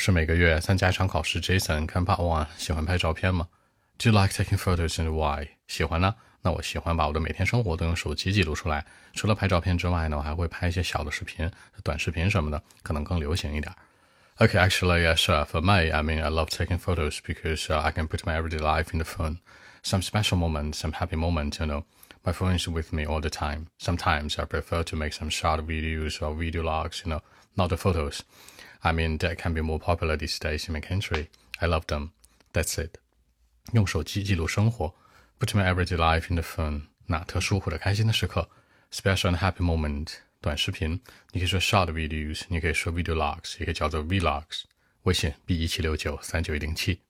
是每个月参加一场考试，Jason 看 Part One 喜欢拍照片吗？Do you like taking photos and why？喜欢呢？那我喜欢把我的每天生活都用手机记录出来。除了拍照片之外呢，我还会拍一些小的视频、短视频什么的，可能更流行一点。Okay, actually, yes, uh, for me, I mean, I love taking photos because uh, I can put my everyday life in the phone. Some special moments, some happy moments, you know. My phone is with me all the time. Sometimes I prefer to make some short videos or video logs, you know, not the photos. I mean, that can be more popular these days in my country. I love them. That's it. 用手机记录生活，put my everyday life in the phone。那特殊或者开心的时刻，special and happy moment。短视频，你可以说 short videos，你可以说 video logs，也可以叫做 vlogs。微信 b 一七六九三九一零七。